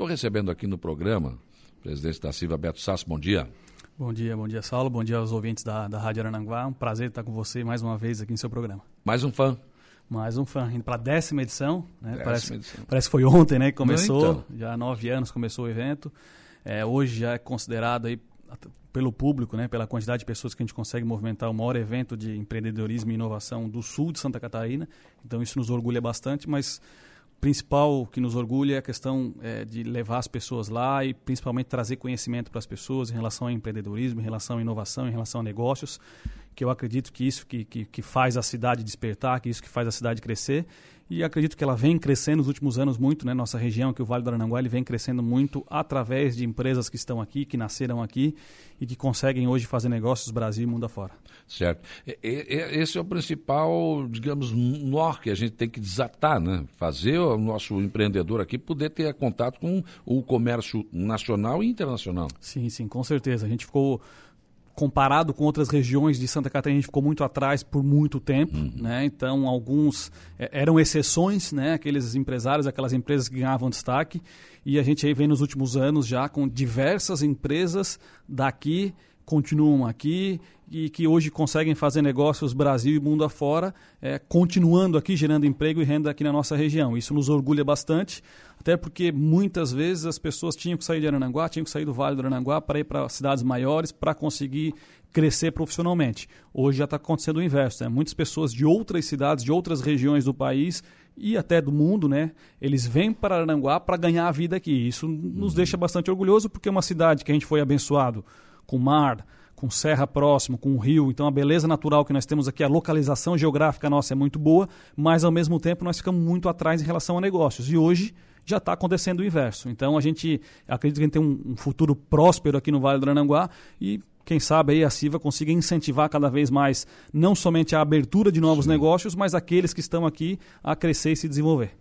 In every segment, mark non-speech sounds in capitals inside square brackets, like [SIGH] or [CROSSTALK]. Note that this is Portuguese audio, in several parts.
Estou recebendo aqui no programa o presidente da Silva, Beto Sasso. Bom dia. Bom dia, bom dia, Saulo. Bom dia aos ouvintes da, da Rádio Arananguá. Um prazer estar com você mais uma vez aqui no seu programa. Mais um fã. Mais um fã, indo para a décima edição. Né? Décima parece, edição. parece que foi ontem né, que começou. Então. Já há nove anos começou o evento. É, hoje já é considerado aí pelo público, né, pela quantidade de pessoas que a gente consegue movimentar, o maior evento de empreendedorismo e inovação do sul de Santa Catarina. Então isso nos orgulha bastante, mas principal que nos orgulha é a questão é, de levar as pessoas lá e principalmente trazer conhecimento para as pessoas em relação ao empreendedorismo, em relação à inovação, em relação a negócios, que eu acredito que isso que, que, que faz a cidade despertar, que isso que faz a cidade crescer e acredito que ela vem crescendo nos últimos anos muito, né? Nossa região, que o Vale do Arananguá, ele vem crescendo muito através de empresas que estão aqui, que nasceram aqui e que conseguem hoje fazer negócios Brasil e mundo afora. Certo. E- e- Esse é o principal, digamos, nó que a gente tem que desatar, né? Fazer o nosso empreendedor aqui poder ter contato com o comércio nacional e internacional. Sim, sim, com certeza. A gente ficou comparado com outras regiões de Santa Catarina, a gente ficou muito atrás por muito tempo, né? Então, alguns eh, eram exceções, né? Aqueles empresários, aquelas empresas que ganhavam destaque, e a gente aí vem nos últimos anos já com diversas empresas daqui continuam aqui e que hoje conseguem fazer negócios Brasil e mundo afora, eh, continuando aqui gerando emprego e renda aqui na nossa região. Isso nos orgulha bastante, até porque muitas vezes as pessoas tinham que sair de Arananguá, tinham que sair do Vale do Arananguá para ir para cidades maiores para conseguir crescer profissionalmente. Hoje já está acontecendo o inverso. Né? Muitas pessoas de outras cidades, de outras regiões do país e até do mundo, né? Eles vêm para Arananguá para ganhar a vida aqui. Isso nos deixa bastante orgulhoso porque é uma cidade que a gente foi abençoado com mar, com serra próximo, com rio. Então a beleza natural que nós temos aqui, a localização geográfica nossa é muito boa, mas ao mesmo tempo nós ficamos muito atrás em relação a negócios. E hoje já está acontecendo o inverso. Então a gente acredita que a gente tem um, um futuro próspero aqui no Vale do Arananguá e quem sabe aí a Silva consiga incentivar cada vez mais não somente a abertura de novos negócios, mas aqueles que estão aqui a crescer e se desenvolver.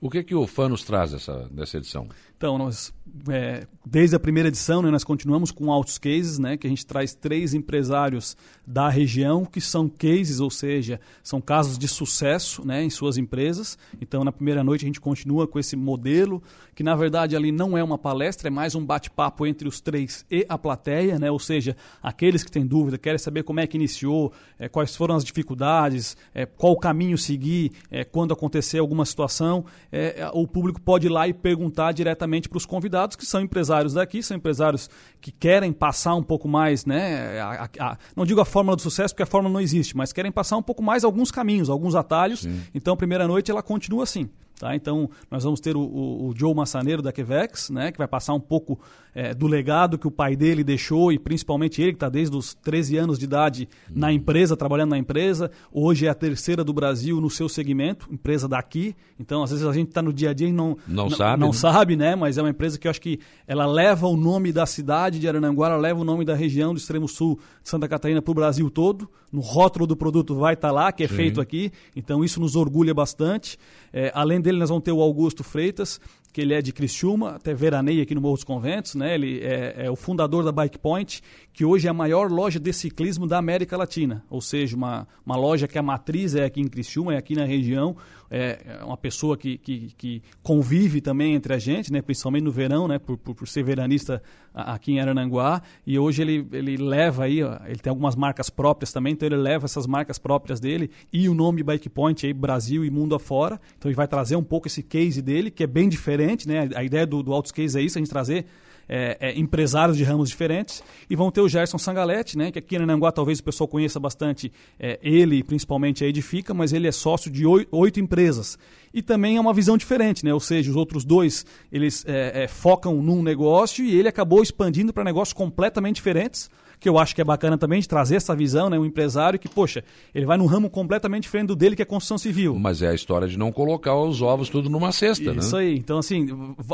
O que que o FAN nos traz dessa, dessa edição? Então, nós, é, desde a primeira edição, né, nós continuamos com altos cases, né, que a gente traz três empresários da região que são cases, ou seja, são casos de sucesso né, em suas empresas. Então, na primeira noite, a gente continua com esse modelo, que na verdade ali não é uma palestra, é mais um bate-papo entre os três e a plateia, né, ou seja, aqueles que têm dúvida, querem saber como é que iniciou, é, quais foram as dificuldades, é, qual o caminho seguir, é, quando acontecer alguma situação, é, o público pode ir lá e perguntar diretamente para os convidados, que são empresários daqui, são empresários que querem passar um pouco mais, né? a- a- não digo a fórmula do sucesso, porque a fórmula não existe, mas querem passar um pouco mais alguns caminhos, alguns atalhos. Então, a primeira noite ela continua assim. Tá? Então, nós vamos ter o, o, Joe Massaneiro da Quevex, né, que vai passar um pouco é, do legado que o pai dele deixou, e principalmente ele, que está desde os 13 anos de idade na empresa, trabalhando na empresa. Hoje é a terceira do Brasil no seu segmento, empresa daqui. Então, às vezes a gente está no dia a dia e não, Não sabe, Não né? sabe, né? Mas é uma empresa que eu acho que ela leva o nome da cidade de Arananguá, ela leva o nome da região do extremo sul de Santa Catarina para o Brasil todo. No rótulo do produto vai estar lá, que é feito aqui. Então isso nos orgulha bastante. É, além dele, nós vamos ter o Augusto Freitas, que ele é de Criciúma, até veraneia aqui no Morro dos Conventos, né? Ele é, é o fundador da Bike Point, que hoje é a maior loja de ciclismo da América Latina. Ou seja, uma, uma loja que a matriz é aqui em Criciúma, é aqui na região. É é uma pessoa que, que, que convive também entre a gente, né? Principalmente no verão, né? Por, por, por ser veranista aqui em Arananguá. E hoje ele, ele leva aí, ó, ele tem algumas marcas próprias também, então ele leva essas marcas próprias dele e o nome Bike Point aí, Brasil e mundo afora. Então ele vai trazer um pouco esse case dele, que é bem diferente, né? A ideia do, do Case é isso, a gente trazer é, é, empresários de ramos diferentes. E vão ter o Gerson Sangalete, né, que aqui em Arananguá talvez o pessoal conheça bastante é, ele, principalmente a Edifica, mas ele é sócio de oi- oito empresas. E também é uma visão diferente, né? ou seja, os outros dois eles é, é, focam num negócio e ele acabou expandindo para negócios completamente diferentes que eu acho que é bacana também de trazer essa visão, né? Um empresário que, poxa, ele vai num ramo completamente diferente do dele, que é construção civil. Mas é a história de não colocar os ovos tudo numa cesta, Isso né? aí. Então, assim,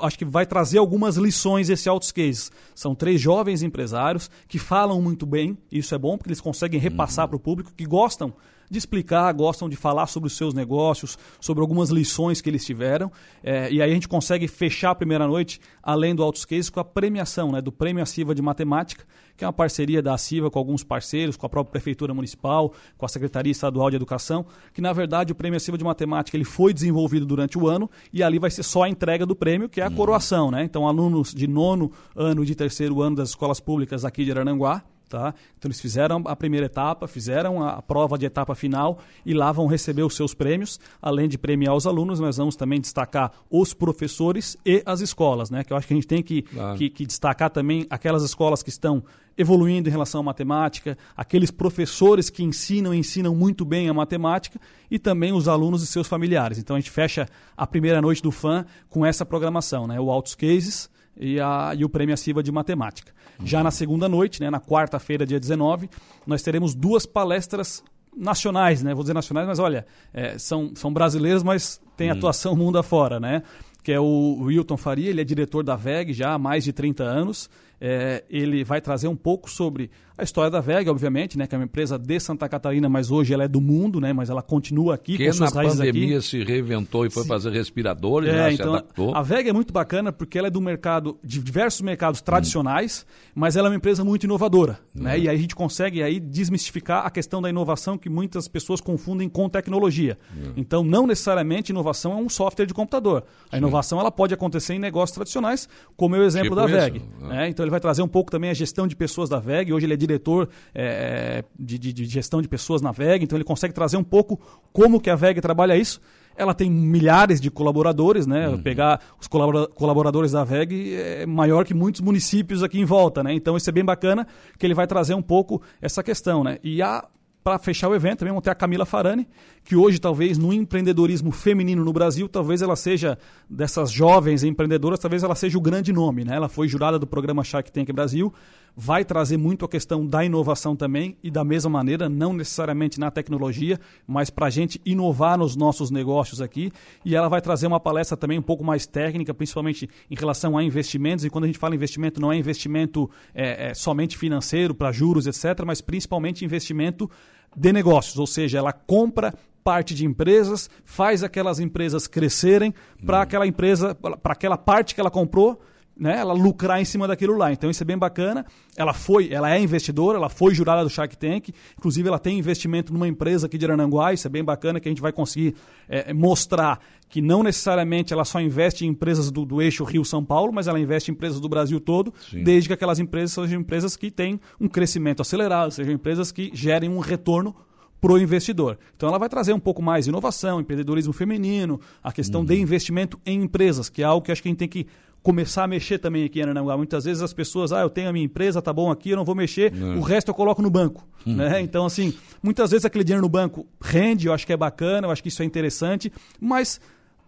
acho que vai trazer algumas lições esse Autos Case. São três jovens empresários que falam muito bem, isso é bom, porque eles conseguem repassar para o público, que gostam de explicar, gostam de falar sobre os seus negócios, sobre algumas lições que eles tiveram. É, e aí a gente consegue fechar a primeira noite, além do Autos Cases, com a premiação né, do Prêmio Aciva de Matemática, que é uma parceria da Aciva com alguns parceiros, com a própria Prefeitura Municipal, com a Secretaria Estadual de Educação, que na verdade o Prêmio Aciva de Matemática ele foi desenvolvido durante o ano e ali vai ser só a entrega do prêmio, que é a uhum. coroação. Né? Então, alunos de nono ano e de terceiro ano das escolas públicas aqui de Arananguá, Tá? Então eles fizeram a primeira etapa, fizeram a prova de etapa final e lá vão receber os seus prêmios. Além de premiar os alunos, nós vamos também destacar os professores e as escolas, né? Que eu acho que a gente tem que, claro. que, que destacar também aquelas escolas que estão evoluindo em relação à matemática, aqueles professores que ensinam e ensinam muito bem a matemática e também os alunos e seus familiares. Então a gente fecha a primeira noite do FAM com essa programação, né? O Altos Cases e, a, e o Prêmio Aciva de Matemática. Já na segunda noite, né, na quarta-feira, dia 19, nós teremos duas palestras nacionais, né? Vou dizer nacionais, mas olha, é, são, são brasileiros, mas tem hum. atuação mundo afora, né? Que é o Wilton Faria, ele é diretor da VEG já há mais de 30 anos. É, ele vai trazer um pouco sobre a história da VEG, obviamente, né, que é uma empresa de Santa Catarina, mas hoje ela é do mundo, né, mas ela continua aqui que com na pandemia aqui. se reinventou e foi fazer respiradores, é, né, então, se adaptou. A VEG é muito bacana porque ela é do mercado, de diversos mercados tradicionais, hum. mas ela é uma empresa muito inovadora. Hum. Né, e aí a gente consegue aí desmistificar a questão da inovação que muitas pessoas confundem com tecnologia. Hum. Então, não necessariamente inovação é um software de computador. A Sim. inovação ela pode acontecer em negócios tradicionais, como é o exemplo tipo da VEG. Né? Então, ele vai trazer um pouco também a gestão de pessoas da VEG. Hoje ele é diretor é, de, de, de, gestão de pessoas na VEG, então ele consegue trazer um pouco como que a VEG trabalha isso. Ela tem milhares de colaboradores, né? Uhum. Pegar os colaboradores da VEG é maior que muitos municípios aqui em volta, né? Então isso é bem bacana que ele vai trazer um pouco essa questão, né? E a para fechar o evento, também vamos ter a Camila Farani, que hoje, talvez, no empreendedorismo feminino no Brasil, talvez ela seja, dessas jovens empreendedoras, talvez ela seja o grande nome. Né? Ela foi jurada do programa Shark Tank Brasil, vai trazer muito a questão da inovação também, e da mesma maneira, não necessariamente na tecnologia, mas para a gente inovar nos nossos negócios aqui. E ela vai trazer uma palestra também um pouco mais técnica, principalmente em relação a investimentos. E quando a gente fala investimento, não é investimento é, é, somente financeiro, para juros, etc., mas principalmente investimento de negócios, ou seja, ela compra parte de empresas, faz aquelas empresas crescerem para hum. aquela empresa, para aquela parte que ela comprou, né, ela lucrar em cima daquilo lá. Então isso é bem bacana. Ela foi, ela é investidora, ela foi jurada do Shark Tank. Inclusive ela tem investimento numa empresa aqui de Arananguá. Isso é bem bacana que a gente vai conseguir é, mostrar que não necessariamente ela só investe em empresas do, do eixo Rio-São Paulo, mas ela investe em empresas do Brasil todo, Sim. desde que aquelas empresas sejam empresas que têm um crescimento acelerado, sejam empresas que gerem um retorno para o investidor. Então ela vai trazer um pouco mais inovação, empreendedorismo feminino, a questão uhum. de investimento em empresas, que é algo que acho que a gente tem que começar a mexer também aqui em Aranaguá. Muitas vezes as pessoas, ah, eu tenho a minha empresa, tá bom aqui, eu não vou mexer, não. o resto eu coloco no banco. Hum. Né? Então, assim, muitas vezes aquele dinheiro no banco rende, eu acho que é bacana, eu acho que isso é interessante, mas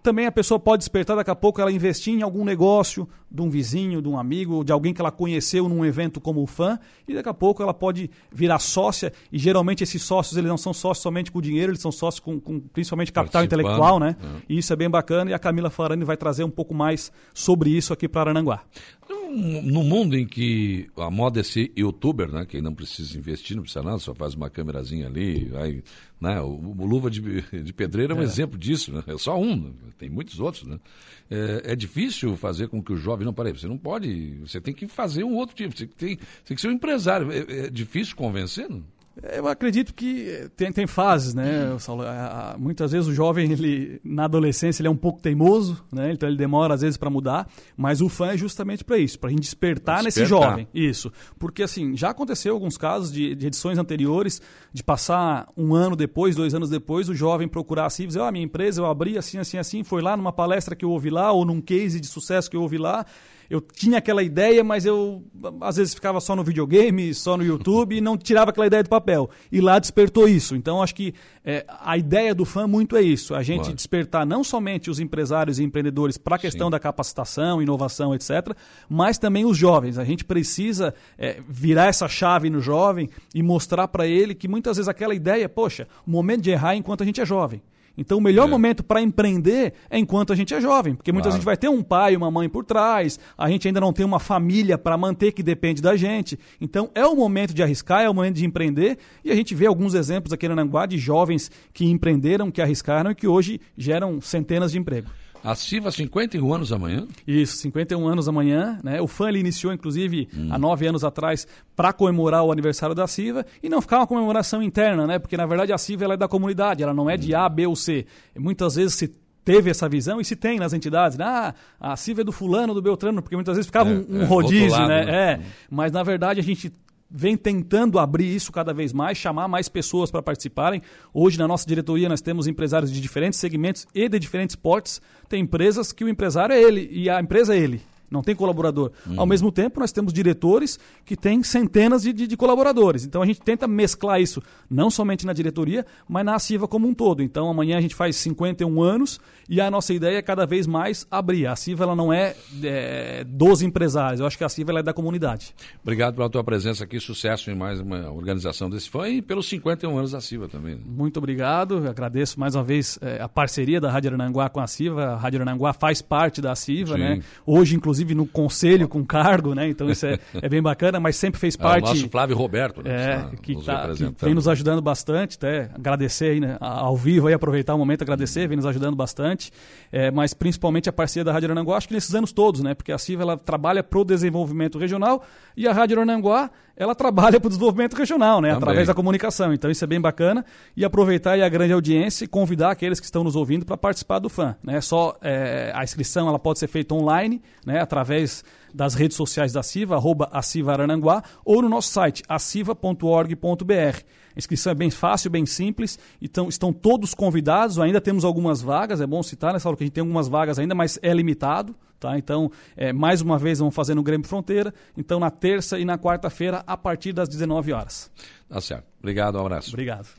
também a pessoa pode despertar daqui a pouco ela investir em algum negócio de um vizinho, de um amigo, de alguém que ela conheceu num evento como fã, e daqui a pouco ela pode virar sócia, e geralmente esses sócios eles não são sócios somente com dinheiro, eles são sócios com, com principalmente capital intelectual, né? É. E isso é bem bacana, e a Camila Farani vai trazer um pouco mais sobre isso aqui para Arananguá. No mundo em que a moda é ser youtuber, né? Que não precisa investir, não precisa nada, só faz uma câmerazinha ali, vai, né? O, o Luva de, de Pedreiro é um é. exemplo disso, né? É só um, tem muitos outros, né? É, é, difícil fazer com que o jovem, não, peraí, você não pode, você tem que fazer um outro tipo, você tem, tem que ser um empresário. É, é difícil convencer, não? Eu acredito que tem, tem fases, né, Saulo? Muitas vezes o jovem, ele, na adolescência, ele é um pouco teimoso, né? Então ele demora às vezes para mudar, mas o fã é justamente para isso, para a gente despertar, despertar, nesse jovem. Isso. Porque assim, já aconteceu alguns casos de, de, edições anteriores, de passar um ano depois, dois anos depois, o jovem procurar assim, dizer, ó, oh, minha empresa eu abri assim, assim, assim, foi lá numa palestra que eu ouvi lá, ou num case de sucesso que eu ouvi lá, eu tinha aquela ideia, mas eu às vezes ficava só no videogame, só no YouTube e não tirava aquela ideia do papel. E lá despertou isso. Então acho que é, a ideia do fã muito é isso: a gente claro. despertar não somente os empresários e empreendedores para a questão Sim. da capacitação, inovação, etc., mas também os jovens. A gente precisa é, virar essa chave no jovem e mostrar para ele que muitas vezes aquela ideia, poxa, o momento de errar é enquanto a gente é jovem. Então o melhor é. momento para empreender é enquanto a gente é jovem, porque muita claro. gente vai ter um pai, uma mãe por trás, a gente ainda não tem uma família para manter que depende da gente. Então é o momento de arriscar, é o momento de empreender e a gente vê alguns exemplos aqui na Nanguá de jovens que empreenderam, que arriscaram e que hoje geram centenas de empregos. A CIVA, 51 anos amanhã? Isso, 51 anos amanhã. Né? O FAN ele iniciou, inclusive, hum. há nove anos atrás, para comemorar o aniversário da CIVA e não ficar uma comemoração interna, né? porque na verdade a CIVA é da comunidade, ela não é de A, B ou C. Muitas vezes se teve essa visão e se tem nas entidades. Né? Ah, a CIVA é do fulano, do Beltrano, porque muitas vezes ficava é, um, um é, rodízio, lado, né? né? É, mas na verdade a gente vem tentando abrir isso cada vez mais, chamar mais pessoas para participarem. Hoje, na nossa diretoria, nós temos empresários de diferentes segmentos e de diferentes portes. Tem empresas que o empresário é ele e a empresa é ele não tem colaborador. Uhum. Ao mesmo tempo, nós temos diretores que têm centenas de, de, de, colaboradores. Então a gente tenta mesclar isso, não somente na diretoria, mas na CIVA como um todo. Então amanhã a gente faz 51 anos e a nossa ideia é cada vez mais abrir. A CIVA ela não é, é dos empresários, eu acho que a CIVA é da comunidade. Obrigado pela tua presença aqui, sucesso em mais uma organização desse fã e pelos 51 anos da CIVA também. Né? Muito obrigado, agradeço mais uma vez é, a parceria da Rádio Arananguá com a CIVA. A Rádio Arananguá faz parte da CIVA, Sim. né? Hoje, inclusive, inclusive no conselho com cargo, né? Então isso é, [LAUGHS] é bem bacana, mas sempre fez parte. É o nosso Flávio Roberto, né? É, que, tá, que, vem nos ajudando bastante, até agradecer aí, né? ao vivo aí, aproveitar o momento, agradecer, vem nos ajudando bastante, é, mas principalmente a parceria da Rádio Arananguá, acho que nesses anos todos, né? Porque a CIVA ela trabalha para o desenvolvimento regional e a Rádio Arananguá ela trabalha para o desenvolvimento regional, né? Também. Através da comunicação. Então isso é bem bacana e aproveitar aí a grande audiência e convidar aqueles que estão nos ouvindo para participar do fã, né? Só é, a inscrição ela pode ser feita online, né? Através das redes sociais da CIVA, arroba Arananguá, ou no nosso site, aciva.org.br. A inscrição é bem fácil, bem simples, então estão todos convidados, ainda temos algumas vagas, é bom citar nessa hora que a gente tem algumas vagas ainda, mas é limitado, tá? Então, é, mais uma vez vamos fazer no Grêmio Fronteira, então na terça e na quarta-feira, a partir das 19 horas. Tá certo. Obrigado, um abraço. Obrigado.